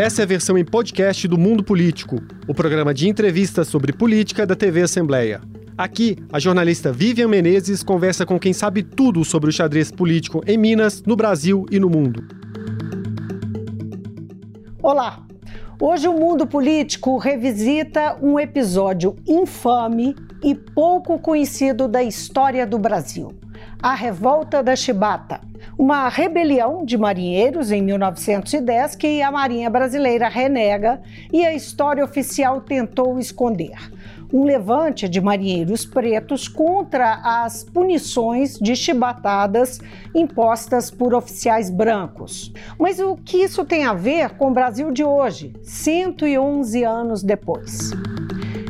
Essa é a versão em podcast do Mundo Político, o programa de entrevistas sobre política da TV Assembleia. Aqui, a jornalista Vivian Menezes conversa com quem sabe tudo sobre o xadrez político em Minas, no Brasil e no mundo. Olá! Hoje o mundo político revisita um episódio infame e pouco conhecido da história do Brasil: a Revolta da Chibata, uma rebelião de marinheiros em 1910 que a Marinha Brasileira renega e a história oficial tentou esconder um levante de marinheiros pretos contra as punições de chibatadas impostas por oficiais brancos. Mas o que isso tem a ver com o Brasil de hoje, 111 anos depois?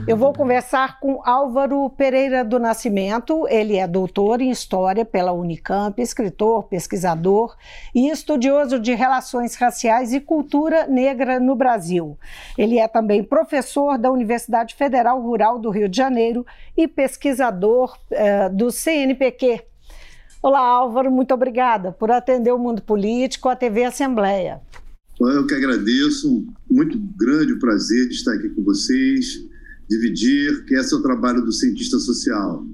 Eu vou conversar com Álvaro Pereira do Nascimento. Ele é doutor em História pela Unicamp, escritor, pesquisador e estudioso de relações raciais e cultura negra no Brasil. Ele é também professor da Universidade Federal Rural do Rio de Janeiro e pesquisador eh, do CNPq. Olá, Álvaro, muito obrigada por atender o mundo político, a TV Assembleia. Eu que agradeço, muito grande prazer de estar aqui com vocês dividir, que esse é o trabalho do cientista social,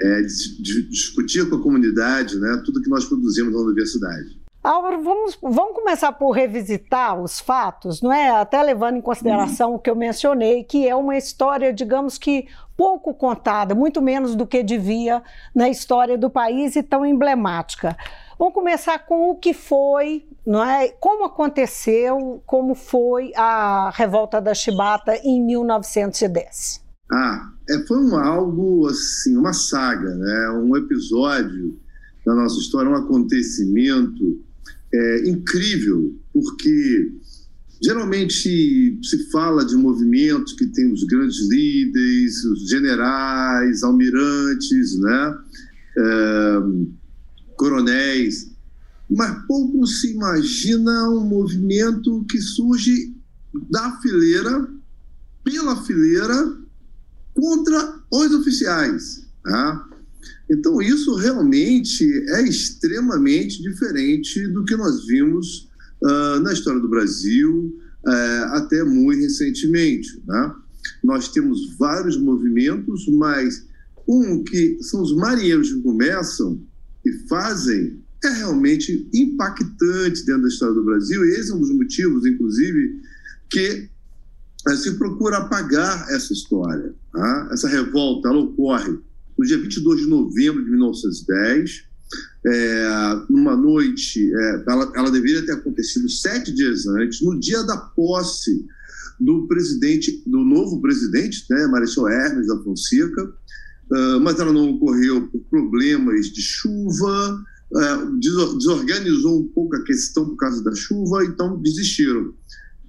é discutir com a comunidade né, tudo que nós produzimos na universidade. Álvaro, vamos, vamos começar por revisitar os fatos, não é? Até levando em consideração uhum. o que eu mencionei, que é uma história, digamos que pouco contada, muito menos do que devia na história do país e tão emblemática. Vamos começar com o que foi, não é? Como aconteceu, como foi a revolta da Chibata em 1910? Ah, é, foi um algo assim, uma saga, né? Um episódio da nossa história, um acontecimento é, incrível, porque geralmente se fala de movimentos que tem os grandes líderes, os generais, almirantes, né? É, coronéis, mas pouco se imagina um movimento que surge da fileira, pela fileira, contra os oficiais. Tá? Então, isso realmente é extremamente diferente do que nós vimos uh, na história do Brasil, uh, até muito recentemente. Né? Nós temos vários movimentos, mas um que são os marinheiros que começam e fazem é realmente impactante dentro da história do Brasil, e esse é um dos motivos, inclusive, que eh, se procura apagar essa história. Tá? Essa revolta ela ocorre no dia 22 de novembro de 1910, é, numa noite, é, ela, ela, deveria ter acontecido sete dias antes, no dia da posse do presidente, do novo presidente, né, Marechal Hermes da Fonseca, uh, mas ela não ocorreu por problemas de chuva, uh, desorganizou um pouco a questão por causa da chuva, então desistiram.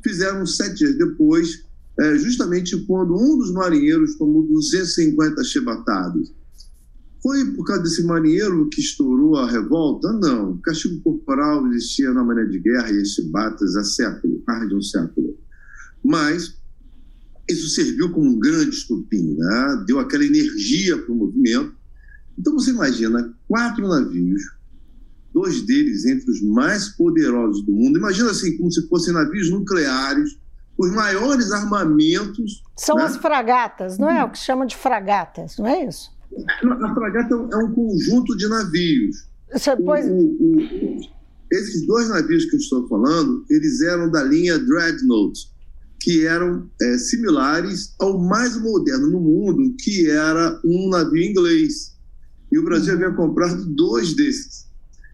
Fizeram sete dias depois, uh, justamente quando um dos marinheiros tomou 250 chibatadas. Foi por causa desse marinheiro que estourou a revolta? Não. Castigo corporal existia na maneira de guerra e as chibatas há século, mais de um século. Mas isso serviu como um grande estupim, né? deu aquela energia para o movimento. Então você imagina quatro navios, dois deles entre os mais poderosos do mundo. Imagina assim, como se fossem navios nucleares, os maiores armamentos. São né? as fragatas, não é? O que chama de fragatas, não é isso? A fragata é um conjunto de navios. Pois... o, o, o, esses dois navios que eu estou falando, eles eram da linha Dreadnought que eram é, similares ao mais moderno no mundo, que era um navio inglês. E o Brasil havia comprado dois desses.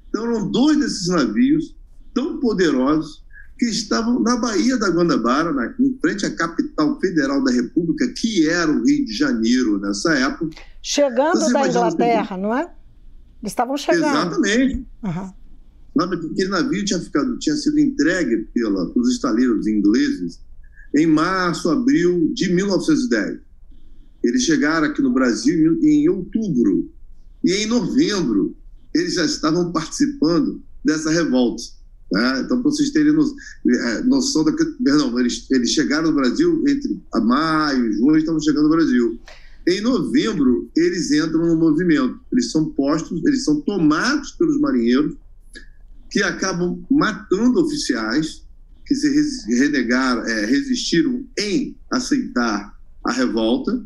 Então, eram dois desses navios tão poderosos que estavam na Baía da Guanabara, na, em frente à capital federal da República, que era o Rio de Janeiro nessa época. Chegando da Inglaterra, não é? Eles estavam chegando. Exatamente. Uhum. Aquele navio tinha, ficado, tinha sido entregue pela, pelos estaleiros ingleses em março, abril de 1910. Eles chegaram aqui no Brasil em outubro. E em novembro, eles já estavam participando dessa revolta. Né? Então, para vocês terem é, noção da. Perdão, eles, eles chegaram no Brasil entre maio e junho, estavam chegando no Brasil. Em novembro, eles entram no movimento. Eles são postos, eles são tomados pelos marinheiros, que acabam matando oficiais que se renegaram, é, resistiram em aceitar a revolta,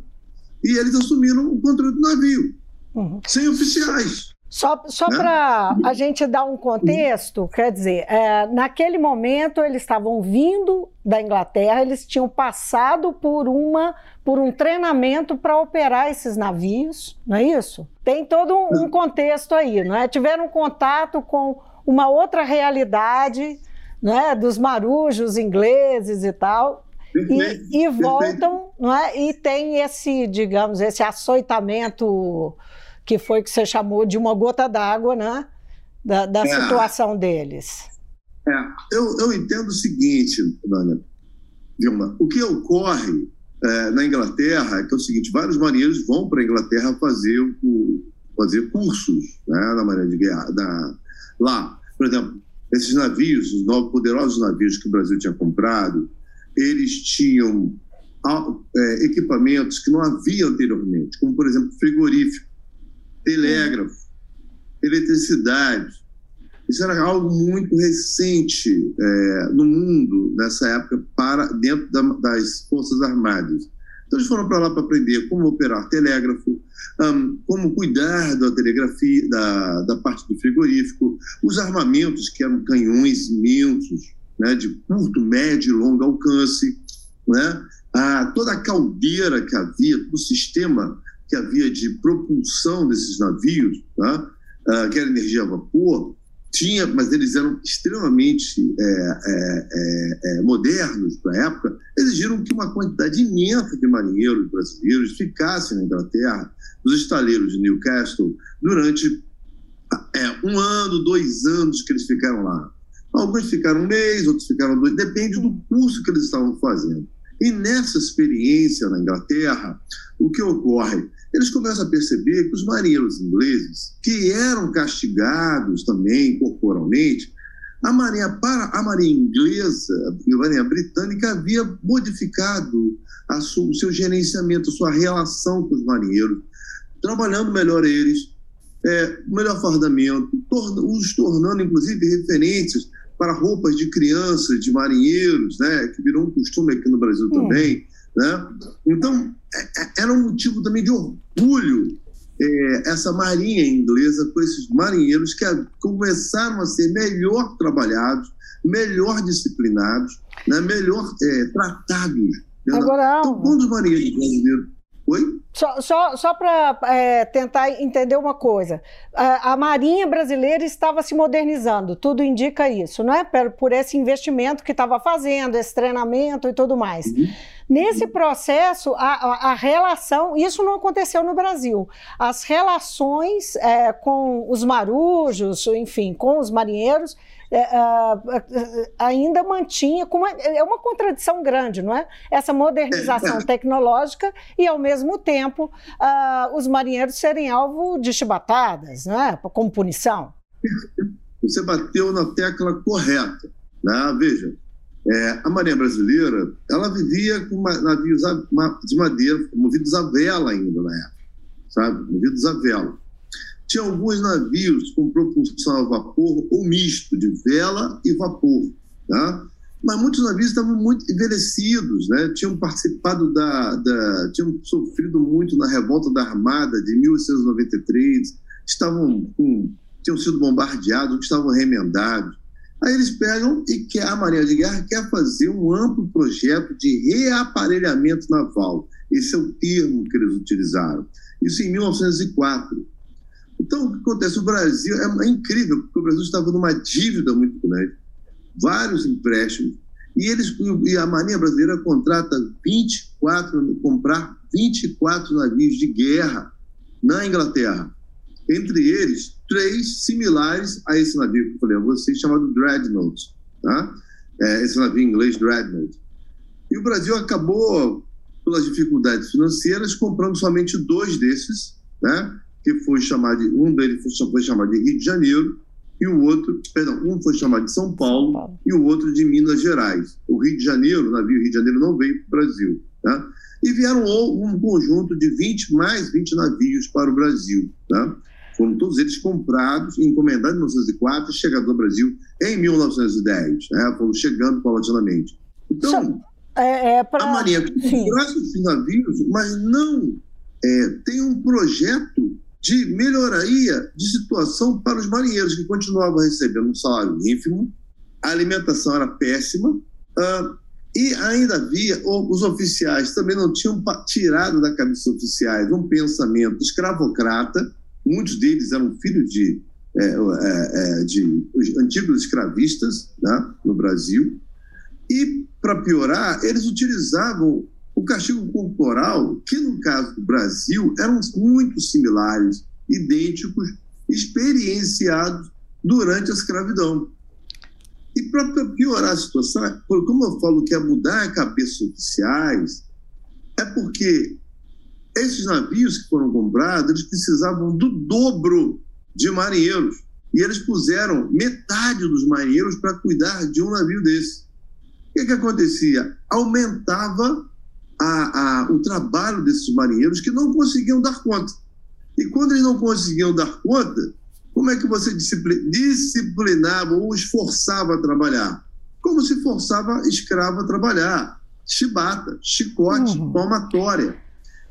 e eles assumiram o controle do navio, uhum. sem oficiais. Só, só né? para a gente dar um contexto, quer dizer, é, naquele momento eles estavam vindo da Inglaterra, eles tinham passado por uma por um treinamento para operar esses navios, não é isso? Tem todo um, um contexto aí, não é? Tiveram contato com uma outra realidade, não é? Dos marujos ingleses e tal, e, e voltam, não é? E tem esse, digamos, esse açoitamento que foi que você chamou de uma gota d'água, né? Da, da é. situação deles. É, eu, eu entendo o seguinte, Ana Vilma, o que ocorre é, na Inglaterra é que é o seguinte, vários marinheiros vão para a Inglaterra fazer, o, fazer cursos né, na marinha de guerra. Da, lá, por exemplo, esses navios, os novos poderosos navios que o Brasil tinha comprado, eles tinham é, equipamentos que não havia anteriormente, como, por exemplo, frigorífico telégrafo, eletricidade. Isso era algo muito recente é, no mundo nessa época para dentro da, das forças armadas. Então eles foram para lá para aprender como operar telégrafo, um, como cuidar da telegrafia, da, da parte do frigorífico, os armamentos que eram canhões imensos, né, de curto, médio e longo alcance, né, a, toda a caldeira que havia, o sistema que havia de propulsão desses navios, tá? uh, que era energia a vapor, tinha, mas eles eram extremamente é, é, é, é modernos para a época, exigiram que uma quantidade imensa de marinheiros brasileiros ficassem na Inglaterra, nos estaleiros de Newcastle, durante é, um ano, dois anos que eles ficaram lá. Alguns ficaram um mês, outros ficaram dois, depende do curso que eles estavam fazendo. E nessa experiência na Inglaterra, o que ocorre? Eles começam a perceber que os marinheiros ingleses, que eram castigados também corporalmente, a marinha para a marinha inglesa, a marinha britânica havia modificado sua, o seu gerenciamento, a sua relação com os marinheiros, trabalhando melhor eles, é, melhor fardamento, torna, os tornando inclusive referências para roupas de crianças, de marinheiros, né, que virou um costume aqui no Brasil hum. também. Né? Então, é, é, era um motivo também de orgulho é, essa marinha inglesa com esses marinheiros que começaram a ser melhor trabalhados, melhor disciplinados, né, melhor é, tratados. Né? Agora, então, quando os marinheiros brasileiros Oi? Só, só, só para é, tentar entender uma coisa. A, a, Marinha Brasileira estava se modernizando, tudo indica isso, não é? Por, por esse investimento que estava fazendo, esse treinamento e tudo mais. Uhum. Nesse processo, a, a, a, relação, isso não aconteceu no Brasil. As relações é, com os marujos, enfim, com os marinheiros, ainda mantinha, é, é uma contradição grande, não é? Essa modernização tecnológica e, ao mesmo tempo, os marinheiros serem alvo de chibatadas, não é? Como punição. Você bateu na tecla correta. Né? Veja, é, a Marinha Brasileira ela vivia com navios de madeira, movidos a vela ainda na época, sabe? Movidos a vela. Tinha alguns navios com propulsão a vapor ou misto, de vela e vapor. Tá? Mas muitos navios estavam muito envelhecidos, né? tinham participado da, da. tinham sofrido muito na revolta da Armada de 1893, estavam com, tinham sido bombardeados, estavam remendados. Aí eles pegam e quer, a Marinha de Guerra quer fazer um amplo projeto de reaparelhamento naval. Esse é o termo que eles utilizaram. Isso em 1904. Então, o que acontece? O Brasil é, é incrível, porque o Brasil estava numa dívida muito grande, vários empréstimos, e, eles, e a Marinha Brasileira contrata 24, comprar 24 navios de guerra na Inglaterra. Entre eles, três similares a esse navio que eu falei a vocês, chamado Dreadnought. Tá? É, esse navio em inglês, Dreadnought. E o Brasil acabou, pelas dificuldades financeiras, comprando somente dois desses, né? Que foi chamado de, um deles foi, foi chamado de Rio de Janeiro e o outro, perdão, um foi chamado de São Paulo, São Paulo. e o outro de Minas Gerais. O Rio de Janeiro, o navio Rio de Janeiro não veio para o Brasil, tá? E vieram um conjunto de 20 mais 20 navios para o Brasil, tá? Foram todos eles comprados, encomendados em 1904 e chegados ao Brasil em 1910. Né? Foram chegando paulatinamente. Então, é, é pra... a Marinha comprar esses navios, mas não é, tem um projeto de melhoria de situação para os marinheiros, que continuavam recebendo um salário ínfimo, a alimentação era péssima, uh, e ainda havia, os oficiais também não tinham tirado da cabeça dos oficiais um pensamento escravocrata, muitos deles eram filhos de, é, é, é de antigos escravistas né, no Brasil, e, para piorar, eles utilizavam o castigo corporal, que no caso do Brasil eram muito similares, idênticos, experienciados durante a escravidão. E para piorar a situação, como eu falo que é mudar a cabeça oficiais, é porque esses navios que foram comprados, eles precisavam do dobro de marinheiros. E eles puseram metade dos marinheiros para cuidar de um navio desse. O que, que acontecia? Aumentava a, a, o trabalho desses marinheiros que não conseguiam dar conta. E quando eles não conseguiam dar conta, como é que você disciplinava ou esforçava a trabalhar? Como se forçava escravo a trabalhar. Chibata, chicote, uhum. palmatória,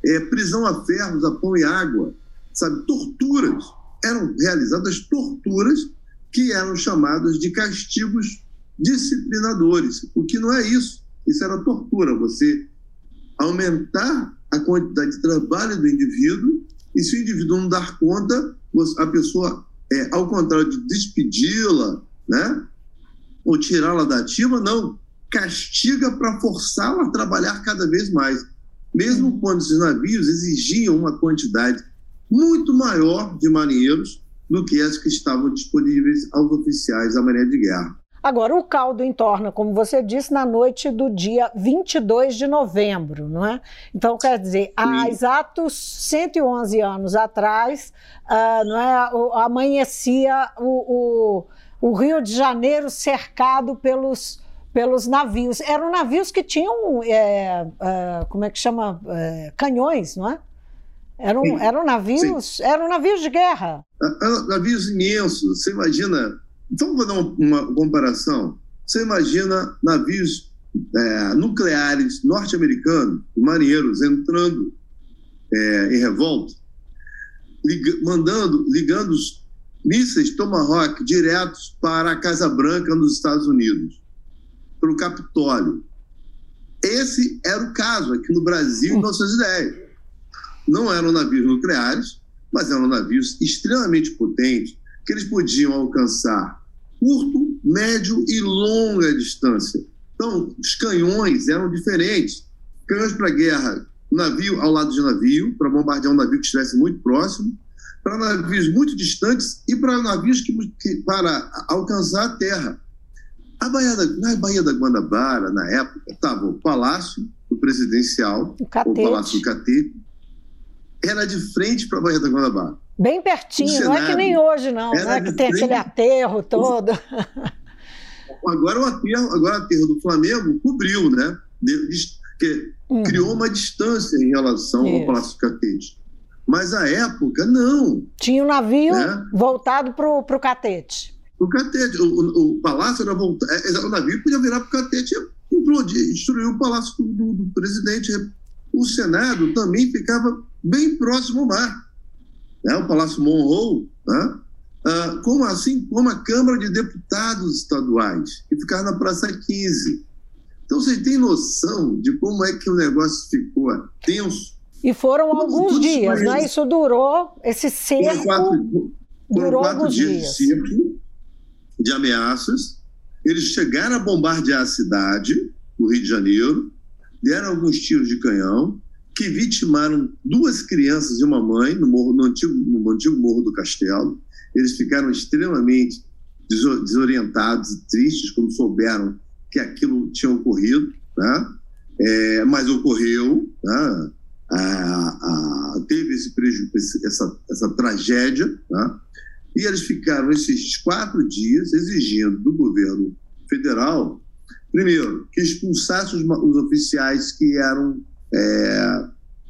é, prisão a ferros, a pão e água, sabe? Torturas. Eram realizadas torturas que eram chamadas de castigos disciplinadores, o que não é isso. Isso era tortura, você aumentar a quantidade de trabalho do indivíduo e se o indivíduo não dar conta, a pessoa é, ao contrário de despedi-la, né, ou tirá-la da ativa, não, castiga para forçá-la a trabalhar cada vez mais, mesmo quando esses navios exigiam uma quantidade muito maior de marinheiros do que as que estavam disponíveis aos oficiais da Marinha de Guerra. Agora, o caldo entorna, como você disse, na noite do dia 22 de novembro, não é? Então, quer dizer, há exatos 111 anos atrás, uh, não é, amanhecia o, o, o, Rio de Janeiro cercado pelos, pelos navios. Eram navios que tinham, é, é, como é que chama, é, canhões, não é? Eram, eram navios, Sim. eram navios de guerra. Navios imensos. Você imagina então, vou dar uma, comparação. Você imagina navios é, nucleares norte-americanos, marinheiros entrando é, em revolta, liga, mandando, ligando os mísseis Tomahawk diretos para a Casa Branca nos Estados Unidos, para o Capitólio. Esse era o caso aqui no Brasil em 1910. Não eram navios nucleares, mas eram navios extremamente potentes, que eles podiam alcançar curto, médio e longa distância. Então, os canhões eram diferentes. Canhões para guerra, navio ao lado de navio, para bombardear um navio que estivesse muito próximo, para navios muito distantes e para navios que, que, para alcançar a terra. A da, na Baía da Guanabara, na época, estava o Palácio do Presidencial, o, o Palácio do Catete, era de frente para a Baía da Guanabara. Bem pertinho, não é que nem hoje, não, né? que tem aquele aterro todo. Agora o aterro, agora o aterro do Flamengo cobriu, né? Que uhum. Criou uma distância em relação Isso. ao Palácio Catete. Mas a época, não. Tinha um navio né? voltado para o Catete. O Catete. O, o, palácio era voltado. É, o navio podia virar para o Catete e implodir, destruir o palácio do, do, do presidente. O Senado também ficava bem próximo ao mar né, o Palácio Monroe, né, uh, como assim como a Câmara de Deputados Estaduais, que ficava na Praça 15. Então, vocês têm noção de como é que o negócio ficou tenso? E foram alguns dias, né? Isso durou, esse cerco quatro, durou quatro alguns dias. dias. De, cerco, de ameaças. Eles chegaram a bombardear a cidade, no Rio de Janeiro, deram alguns tiros de canhão, que vitimaram duas crianças e uma mãe no, morro, no, antigo, no antigo Morro do Castelo. Eles ficaram extremamente desorientados e tristes quando souberam que aquilo tinha ocorrido, né? É, mas ocorreu, né? a, a, teve esse prejuízo, essa, essa tragédia, né? e eles ficaram esses quatro dias exigindo do governo federal, primeiro, que expulsasse os, os oficiais que eram é,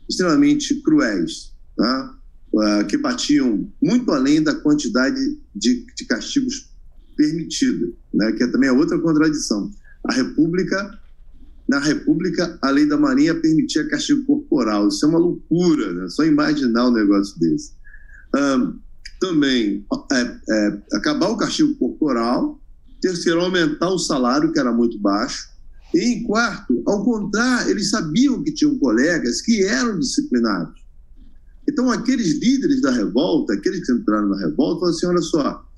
extremamente cruéis. Tá? uh, que batiam muito além da quantidade de, de castigos permitida, né? que é também é outra contradição. A República, na República, a lei da Marinha permitia castigo corporal. Isso é uma loucura, né? só imaginar um negócio desse. Um, também é, é, acabar o castigo corporal, terceiro, aumentar o salário, que era muito baixo, e em quarto, ao contrário, eles sabiam que tinham colegas que eram disciplinados. Então, aqueles líderes da revolta, aqueles que entraram na revolta, falaram assim: olha só,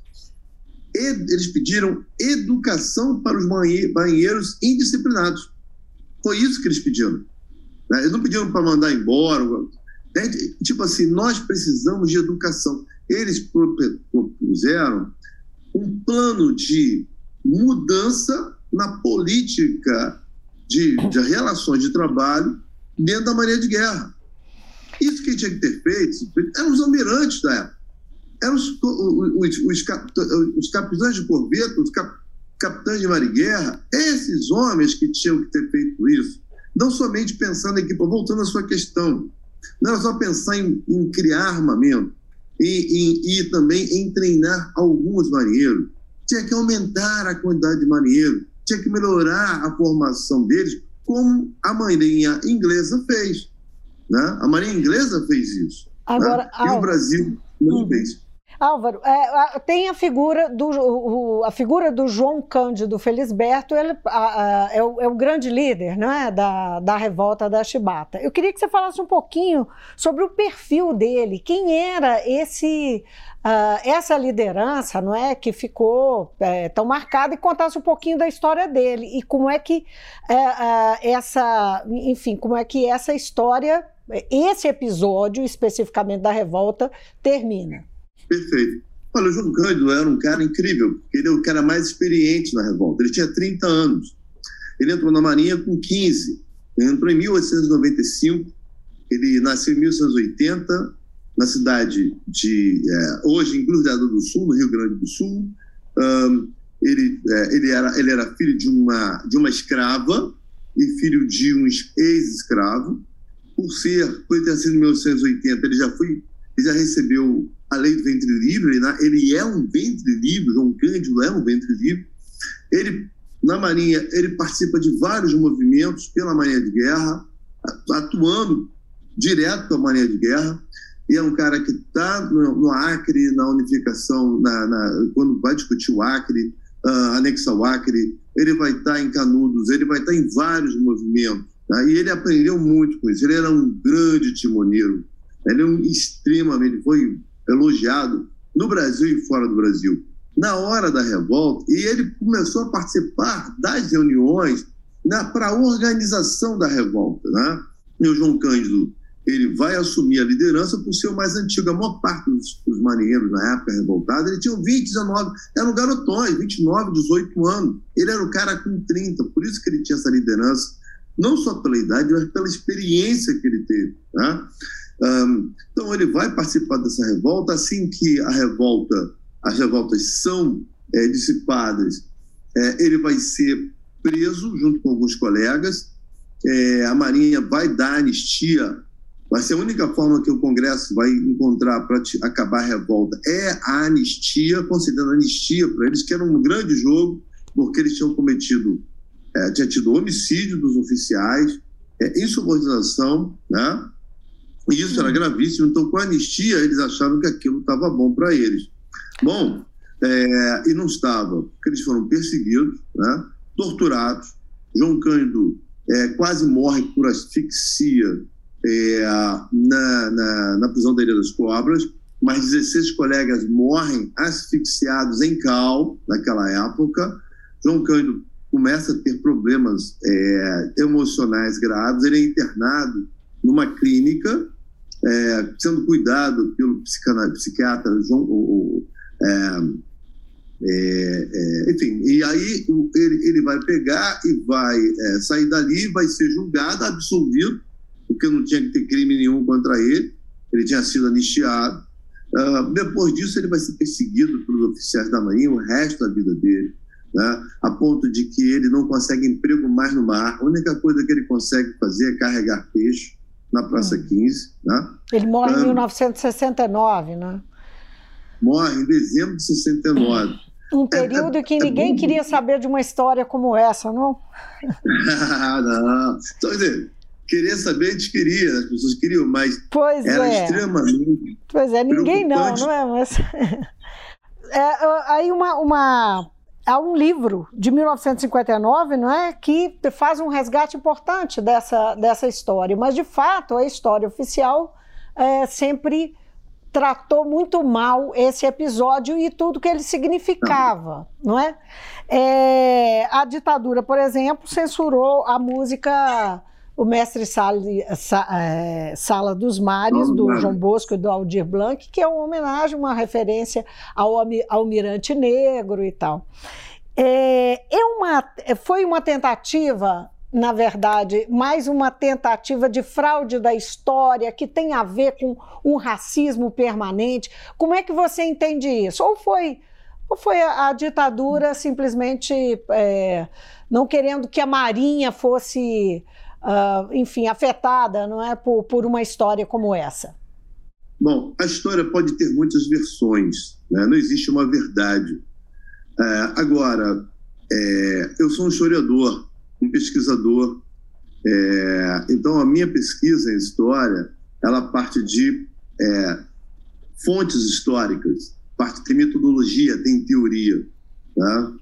eles pediram educação para os banheiros indisciplinados. Foi isso que eles pediram. Né? Eles não pediram para mandar embora. Né? Tipo assim, nós precisamos de educação. Eles propuseram um plano de mudança na política de, de relações de trabalho dentro da Marinha de Guerra. Isso que tinha que ter feito eram os almirantes da época eram os, os, os, os capitães de corveta, os cap, capitães de mariguerra, esses homens que tinham que ter feito isso. Não somente pensando em que, voltando à sua questão, não era só pensar em, em criar armamento e, e também em treinar alguns marinheiros. Tinha que aumentar a quantidade de marinheiros, tinha que melhorar a formação deles, como a Marinha Inglesa fez. Né? A Marinha Inglesa fez isso. Né? Agora, né? E o Brasil não uhum. fez. Álvaro, é, tem a figura do o, a figura do João Cândido Felisberto, ele a, a, é, o, é, o, grande líder né, da, da revolta da Chibata. Eu queria que você falasse um pouquinho sobre o perfil dele, quem era esse uh, essa liderança, não é, que ficou é, tão marcada e contasse um pouquinho da história dele e como é que uh, essa, enfim, como é que essa história, esse episódio especificamente da revolta termina. Perfeito. Olha, o João Cândido era um cara incrível, porque ele é o cara mais experiente na revolta. Ele tinha 30 anos. Ele entrou na Marinha com 15. Ele entrou em 1895. Ele nasceu em 1880, na cidade de. É, hoje, em Cruzado do Sul, no Rio Grande do Sul. Um, ele, é, ele, era, ele era filho de uma, de uma escrava e filho de um ex-escravo. Por ser, por ter sido em 1880, ele já, foi, ele já recebeu a lei do ventre livre, né? ele é um ventre livre, João Cândido é um ventre livre. Ele, na Marinha, ele participa de vários movimentos pela Marinha de Guerra, atuando direto com a Marinha de Guerra. E é um cara que está no, no, Acre, na unificação, na, na, quando vai discutir o Acre, uh, anexa Acre, ele vai estar tá em Canudos, ele vai estar tá em vários movimentos. Tá? E ele aprendeu muito com isso. Ele era um grande timoneiro. Ele é um extremamente, foi elogiado no Brasil e fora do Brasil. Na hora da revolta, e ele começou a participar das reuniões né, para a organização da revolta. Né? E o João Cândido ele vai assumir a liderança por ser o mais antigo. A maior parte dos, dos marinheiros na época revoltada, ele tinha 20, 19, eram garotões, 29, 18 anos. Ele era o cara com 30, por isso que ele tinha essa liderança, não só pela idade, mas pela experiência que ele teve. Né? Então ele vai participar dessa revolta assim que a revolta, as revoltas são é, dissipadas, é, ele vai ser preso junto com alguns colegas. É, a Marinha vai dar anistia. Vai ser a única forma que o Congresso vai encontrar para acabar a revolta é a anistia, concedendo anistia para eles, que era um grande jogo, porque eles tinham cometido, tinha tido homicídio dos oficiais, insubordinação, né? E isso era gravíssimo. Então, com a anistia, eles acharam que aquilo estava bom para eles. Bom, é, e não estava, porque eles foram perseguidos, né, torturados. João Cândido é, quase morre por asfixia é, na, na, na, prisão da Ilha das Cobras, mas 16 colegas morrem asfixiados em cal naquela época. João Cândido começa a ter problemas é, emocionais graves, ele é internado numa clínica é, sendo cuidado pelo psiquiatra João, o, é, é, é, enfim, e aí ele, ele vai pegar e vai é, sair dali, vai ser julgado, absolvido, porque não tinha que ter crime nenhum contra ele, ele tinha sido anistiado. Uh, depois disso, ele vai ser perseguido pelos oficiais da Marinha o resto da vida dele, né? a ponto de que ele não consegue emprego mais no mar. A única coisa que ele consegue fazer é carregar peixe na Praça hum. 15. Né? Ele morre em 1969, né? Morre em dezembro de 69. Um período é, é, que ninguém é queria saber de uma história como essa, não? não. Então, quer dizer, querer saber, a gente queria, as pessoas queriam, mas pois era é. extremamente. Pois é, ninguém não, não é? Mas... é aí uma, uma há um livro de 1959, não é, que faz um resgate importante dessa, dessa história. Mas de fato, a história oficial é, sempre tratou muito mal esse episódio e tudo que ele significava, não é? é a ditadura, por exemplo, censurou a música o mestre Sala, é, Sala dos Mares, do João Bosco e do Aldir Blanc, que é uma homenagem, uma referência ao almirante negro e tal. É, é uma, foi uma tentativa, na verdade, mais uma tentativa de fraude da história que tem a ver com um racismo permanente. Como é que você entende isso? Ou foi, ou foi a, a ditadura simplesmente é, não querendo que a Marinha fosse uh, enfim, afetada, não é, por, por uma história como essa? Bom, a história pode ter muitas versões, né? não existe uma verdade. É, agora, é, eu sou um historiador, um pesquisador, é, então a minha pesquisa em história, ela parte de é, fontes históricas, parte tem metodologia, tem teoria, tá?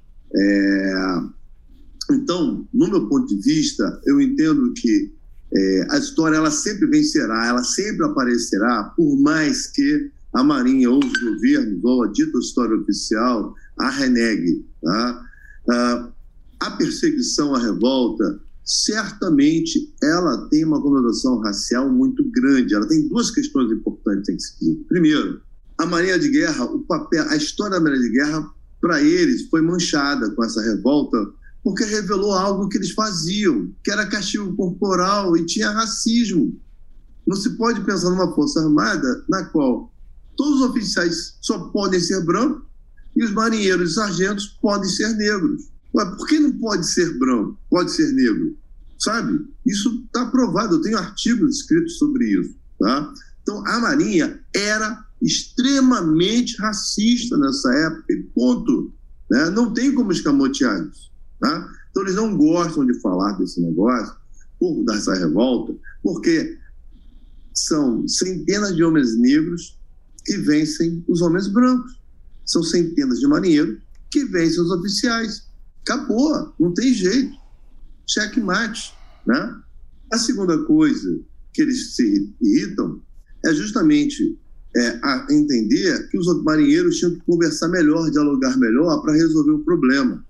Então, no meu ponto de vista, eu entendo que é, a história ela sempre vencerá, ela sempre aparecerá, por mais que a Marinha ou os governos ou a dita história oficial a renegue. Tá? Ah, a perseguição à revolta, certamente, ela tem uma conotação racial muito grande. Ela tem duas questões importantes que se dizer. Primeiro, a Marinha de Guerra, o papel, a história da Marinha de Guerra, para eles, foi manchada com essa revolta porque revelou algo que eles faziam, que era castigo corporal e tinha racismo. Não se pode pensar numa força armada na qual todos os oficiais só podem ser brancos e os marinheiros e sargentos podem ser negros. Ué, por que não pode ser branco? Pode ser negro? Sabe? Isso está provado, eu tenho artigos escritos sobre isso. Tá? Então, a Marinha era extremamente racista nessa época, e ponto. Né? Não tem como escamotear isso. Tá? Então, eles não gostam de falar desse negócio, por dessa revolta, porque são centenas de homens negros que vencem os homens brancos. São centenas de marinheiros que vencem os oficiais. Acabou, não tem jeito. Checkmate. Né? A segunda coisa que eles se irritam é justamente é, a entender que os marinheiros tinham que conversar melhor, dialogar melhor para resolver o problema.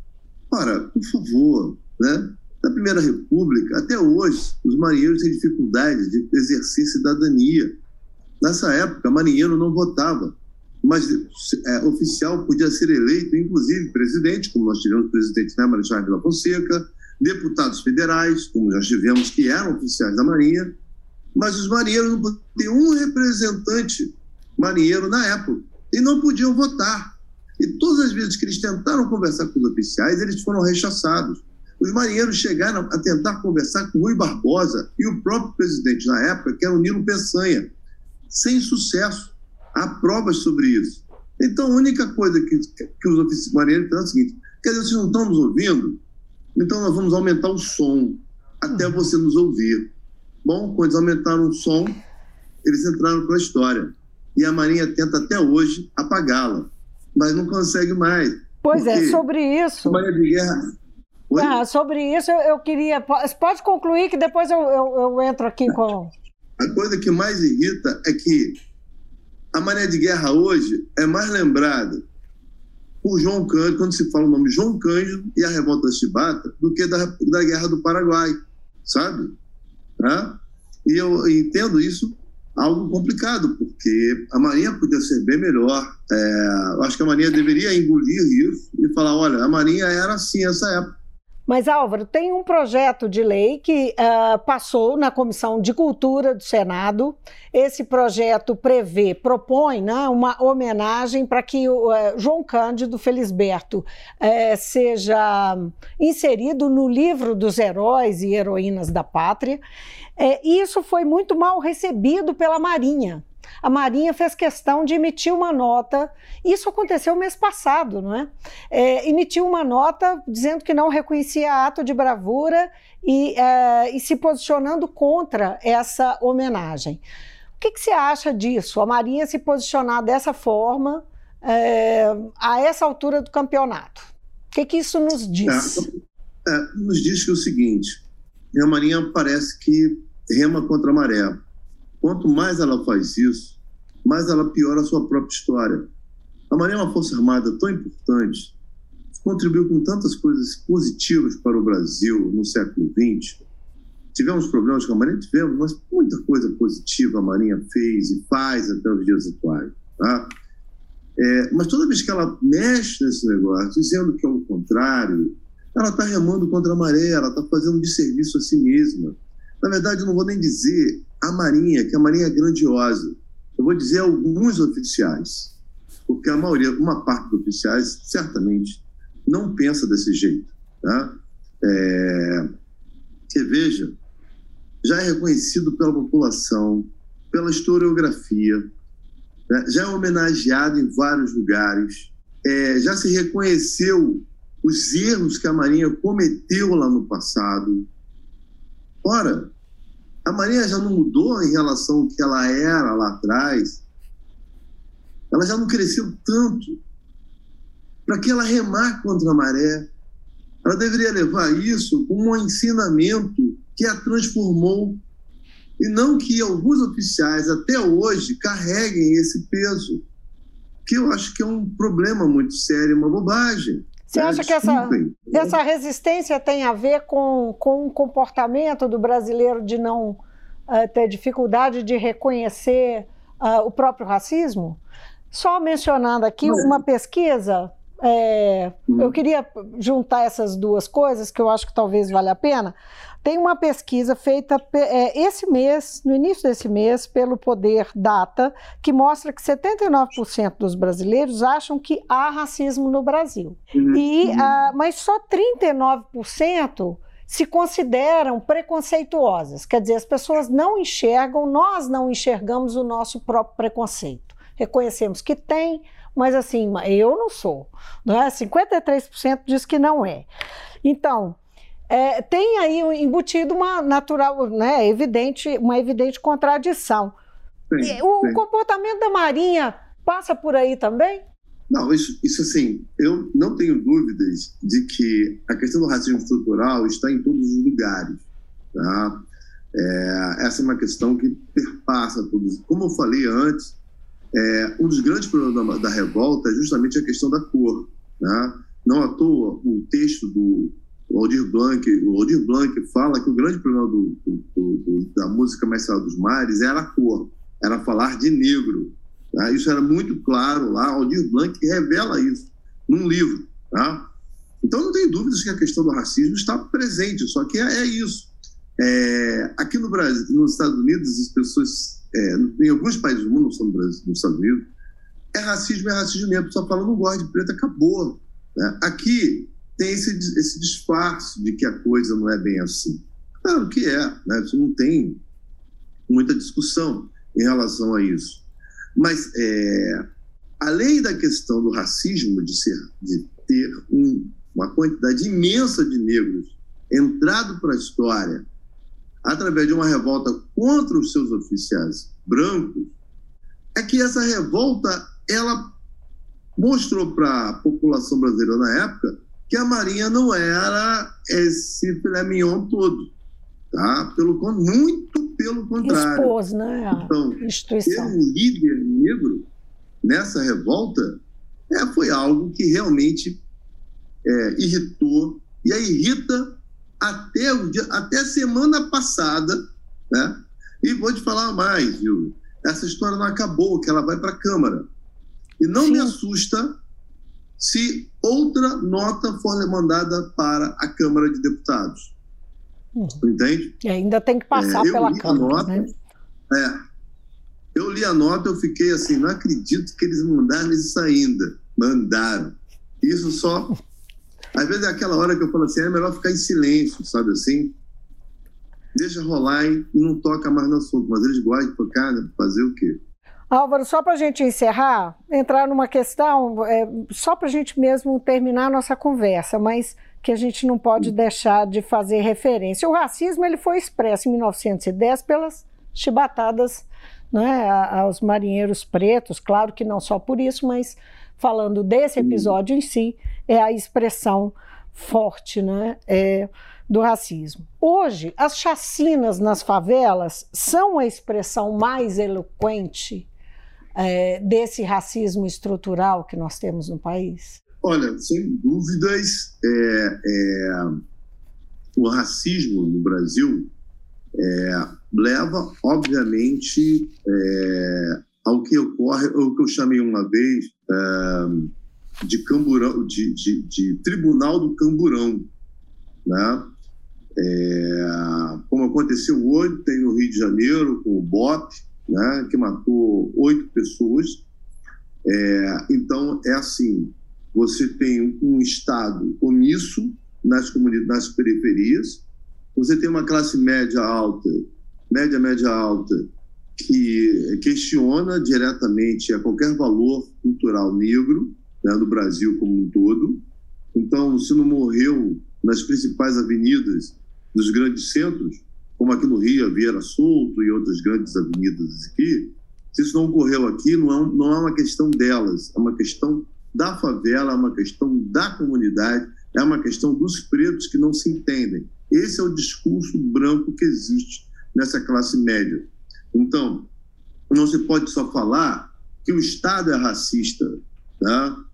Ora, por favor, né? Na Primeira República, até hoje, os marinheiros têm dificuldade de exercer cidadania. Nessa época, marinheiro não votava, mas é, oficial podia ser eleito, inclusive presidente, como nós tivemos presidente né, Marechal Vila Fonseca, deputados federais, como já tivemos, que eram oficiais da Marinha, mas os marinheiros não podiam um representante marinheiro na época e não podiam votar. E todas as vezes que eles tentaram conversar com os oficiais, eles foram rechaçados. Os marinheiros chegaram a tentar conversar com Rui Barbosa e o próprio presidente na época, que era o Nilo Peçanha, sem sucesso. Há provas sobre isso. Então, a única coisa que, que os oficiais marinheiros fizeram é o seguinte: quer dizer, vocês não estão nos ouvindo? Então, nós vamos aumentar o som até você nos ouvir. Bom, quando eles aumentaram o som, eles entraram com a história. E a Marinha tenta até hoje apagá-la mas não consegue mais. Pois é, sobre isso. Maria de Guerra. Ah, sobre isso eu, eu, queria. Pode concluir que depois eu, eu, eu, entro aqui com. A coisa que mais irrita é que a Maria de Guerra hoje é mais lembrada por João Cândido, quando se fala o nome João Cândido e a revolta da Chibata, do que da, da Guerra do Paraguai, sabe? Né? E eu entendo isso algo complicado, porque a Marinha podia ser bem melhor. É, eu acho que a Marinha deveria engolir isso e falar: olha, a Marinha era assim essa época. Mas, Álvaro, tem um projeto de lei que uh, passou na Comissão de Cultura do Senado. Esse projeto prevê, propõe né, uma homenagem para que o uh, João Cândido Felisberto uh, seja inserido no livro dos heróis e heroínas da pátria. Eh, isso foi muito mal recebido pela Marinha a Marinha fez questão de emitir uma nota. Isso aconteceu mês passado, não é? é emitiu uma nota dizendo que não reconhecia ato de bravura e, é, e se posicionando contra essa homenagem. O que, que, você acha disso? A Marinha se posicionar dessa forma é, a essa altura do campeonato? O que, que isso nos diz? É, é nos diz que é o seguinte: a Marinha parece que rema contra a maré Quanto mais ela faz isso, mais ela piora a sua própria história. A Marinha é uma força armada tão importante, contribuiu com tantas coisas positivas para o Brasil no século XX. Tivemos problemas com a Marinha? Tivemos, mas muita coisa positiva a Marinha fez e faz até os dias atuais. Tá? É, mas toda vez que ela mexe nesse negócio, dizendo que é o contrário, ela está remando contra a maré, ela está fazendo de serviço a si mesma. Na verdade, não vou nem dizer a Marinha, que a Marinha é grandiosa. Eu vou dizer alguns oficiais, porque a maioria, uma parte dos oficiais, certamente não pensa desse jeito. Tá? É, veja, já é reconhecido pela população, pela historiografia, né? já é homenageado em vários lugares, é, já se reconheceu os erros que a Marinha cometeu lá no passado. Ora, a Marinha já não mudou em relação ao que ela era lá atrás. Ela já não cresceu tanto. Para que ela remar contra a maré? Ela deveria levar isso como um ensinamento que a transformou e não que alguns oficiais até hoje carreguem esse peso, que eu acho que é um problema muito sério, uma bobagem. Você acha que essa, essa resistência tem a ver com, com o comportamento do brasileiro de não uh, ter dificuldade de reconhecer uh, o próprio racismo? Só mencionando aqui uma pesquisa, é, uhum. eu queria juntar essas duas coisas que eu acho que talvez valha a pena. Tem uma pesquisa feita é, esse mês, no início desse mês, pelo Poder Data, que mostra que 79% dos brasileiros acham que há racismo no Brasil. Uhum. E, uh, mas só 39% se consideram preconceituosas. Quer dizer, as pessoas não enxergam, nós não enxergamos o nosso próprio preconceito. Reconhecemos que tem, mas assim, eu não sou. Não é? 53% diz que não é. Então, é, tem aí embutido uma natural, né, evidente, uma evidente contradição. Sim, o, sim. comportamento da Marinha passa por aí também? Não, isso, isso assim, eu não tenho dúvidas de que a questão do racismo estrutural está em todos os lugares. Tá? É, essa é uma questão que perpassa todos. Como eu falei antes, é, um dos grandes problemas da, da, revolta é justamente a questão da cor. Né? Não à toa, o texto do Aldir Blanc, o Aldir Blanc fala que o grande problema do, do, do, da música Mais Sala dos Mares era a cor, era falar de negro. Tá? Isso era muito claro lá, Aldir Blanc revela isso num livro. Tá? Então não tem dúvidas que a questão do racismo está presente, só que é, é isso. É, aqui no Brasil, nos Estados Unidos, as pessoas, é, em alguns países do mundo, não no Brasil, nos Estados Unidos, é racismo, é racismo mesmo, só falando não gosta de preto, acabou. Né? Aqui, tem esse, esse disfarce de que a coisa não é bem assim. Claro que é, né? Isso não tem muita discussão em relação a isso. Mas, é, além da questão do racismo, de, ser, de ter um, uma quantidade imensa de negros entrado para a história através de uma revolta contra os seus oficiais brancos, é que essa revolta ela mostrou para a população brasileira na época que a Marinha não era esse filé mignon todo. Tá? Pelo, muito pelo contrário. Expôs, né? então, ter um líder negro nessa revolta é, foi algo que realmente é, irritou, e aí irrita até, o dia, até a semana passada, né? E vou te falar mais, viu? Essa história não acabou, que ela vai para a Câmara. E não Sim. me assusta se outra nota for mandada para a Câmara de Deputados. Uhum. Entende? E ainda tem que passar é, pela Câmara. Nota, né? É. Eu li a nota, eu fiquei assim, não acredito que eles mandaram isso ainda. Mandaram. Isso só. Às vezes é aquela hora que eu falo assim, é melhor ficar em silêncio, sabe assim? Deixa rolar e não toca mais no assunto. Mas eles gostam de tocar, né? Fazer o quê? Álvaro, só para a gente encerrar, entrar numa questão, é, só para a gente mesmo terminar a nossa conversa, mas que a gente não pode deixar de fazer referência. O racismo ele foi expresso em 1910 pelas chibatadas né, aos marinheiros pretos, claro que não só por isso, mas falando desse episódio em si, é a expressão forte né, é, do racismo. Hoje, as chacinas nas favelas são a expressão mais eloquente é, desse racismo estrutural que nós temos no país? Olha, sem dúvidas, é, é, o racismo no Brasil é, leva, obviamente, é, ao que ocorre, o que eu chamei uma vez é, de, camburão, de, de, de, tribunal do camburão, né? como aconteceu hoje, tem no Rio de Janeiro com o BOP, né, que matou oito pessoas. É, então, é assim: você tem um Estado omisso nas nas periferias, você tem uma classe média alta, média, média alta, que questiona diretamente a qualquer valor cultural negro né, do Brasil como um todo. Então, se não morreu nas principais avenidas dos grandes centros, como aqui no Rio, a Vieira Solto e outras grandes avenidas aqui, se isso não ocorreu aqui, não é, não é uma questão delas, é uma questão da favela, é uma questão da comunidade, é uma questão dos pretos que não se entendem. Esse é o discurso branco que existe nessa classe média. Então, não se pode só falar que o Estado é racista. Tá?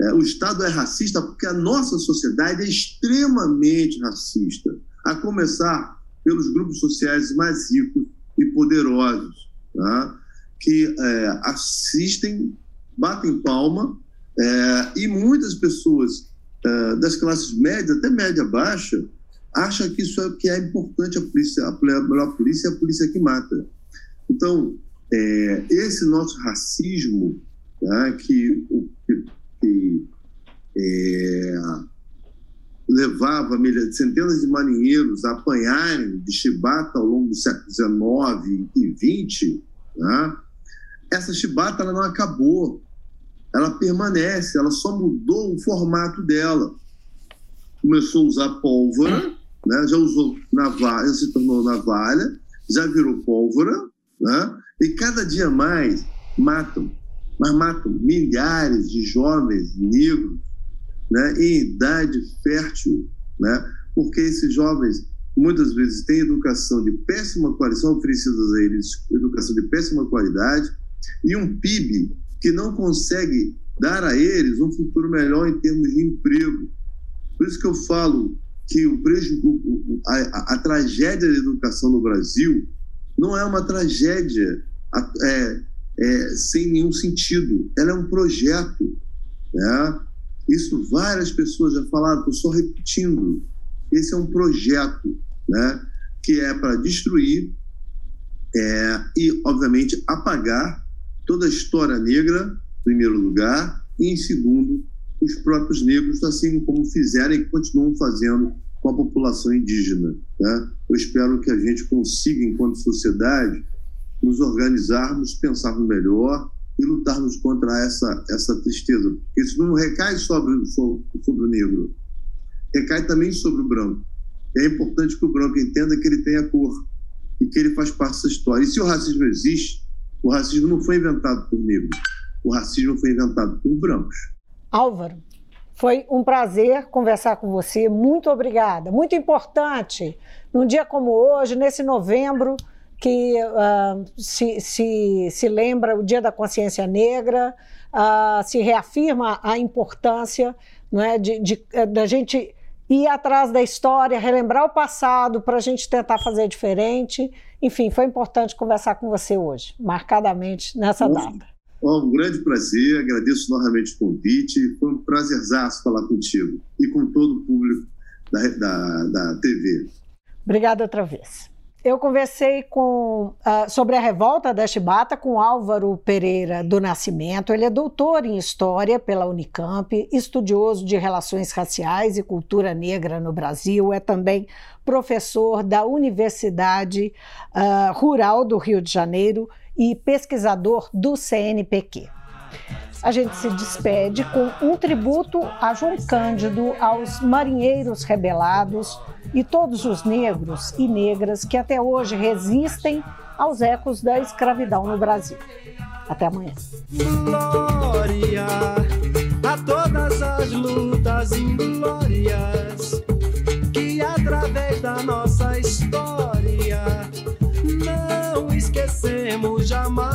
É, o Estado é racista porque a nossa sociedade é extremamente racista, a começar pelos grupos sociais mais ricos e poderosos, tá? que é, assistem, batem palma, é, e muitas pessoas é, das classes médias, até média baixa, acham que isso é que é importante a polícia, a melhor polícia é a polícia que mata. Então, é, esse nosso racismo, tá? que, que, que é, levava centenas de marinheiros a apanharem de chibata ao longo do século XIX e XX, né? essa chibata ela não acabou, ela permanece, ela só mudou o formato dela. Começou a usar pólvora, né? já usou navalha, se tornou navalha, já virou pólvora, né? e cada dia mais matam, mas matam milhares de jovens negros né, em idade fértil, né, porque esses jovens muitas vezes têm educação de péssima qualidade, são oferecidas a eles educação de péssima qualidade e um PIB que não consegue dar a eles um futuro melhor em termos de emprego. Por isso que eu falo que o a, a, a tragédia da educação no Brasil não é uma tragédia é, é, sem nenhum sentido, ela é um projeto. Né? Isso várias pessoas já falaram, estou só repetindo. Esse é um projeto né, que é para destruir é, e, obviamente, apagar toda a história negra, em primeiro lugar, e, em segundo, os próprios negros, assim como fizeram e continuam fazendo com a população indígena. Né? Eu espero que a gente consiga, enquanto sociedade, nos organizarmos, pensarmos melhor e lutarmos contra essa, essa tristeza. Isso não recai sobre, sobre, sobre o negro, recai também sobre o branco. É importante que o branco entenda que ele tem a cor e que ele faz parte dessa história. E se o racismo existe, o racismo não foi inventado por negros, o racismo foi inventado por brancos. Álvaro, foi um prazer conversar com você. Muito obrigada. Muito importante, num dia como hoje, nesse novembro que uh, se, se, se lembra o Dia da Consciência Negra, uh, se reafirma a importância não é, de, eh, da gente ir atrás da história, relembrar o passado para a gente tentar fazer diferente. Enfim, foi importante conversar com você hoje, marcadamente nessa data. Oh, um grande prazer, agradeço novamente o convite. Foi um prazerzaço falar contigo e com todo o público da, da, da TV. Obrigada outra vez. Eu conversei com, uh, sobre a revolta da Chibata com Álvaro Pereira do Nascimento. Ele é doutor em História pela Unicamp, estudioso de relações raciais e cultura negra no Brasil, é também professor da Universidade uh, Rural do Rio de Janeiro e pesquisador do CNPq. A gente se despede com um tributo a João Cândido, aos marinheiros rebelados e todos os negros e negras que até hoje resistem aos ecos da escravidão no Brasil. Até amanhã. Glória a todas as lutas esquecemos jamais.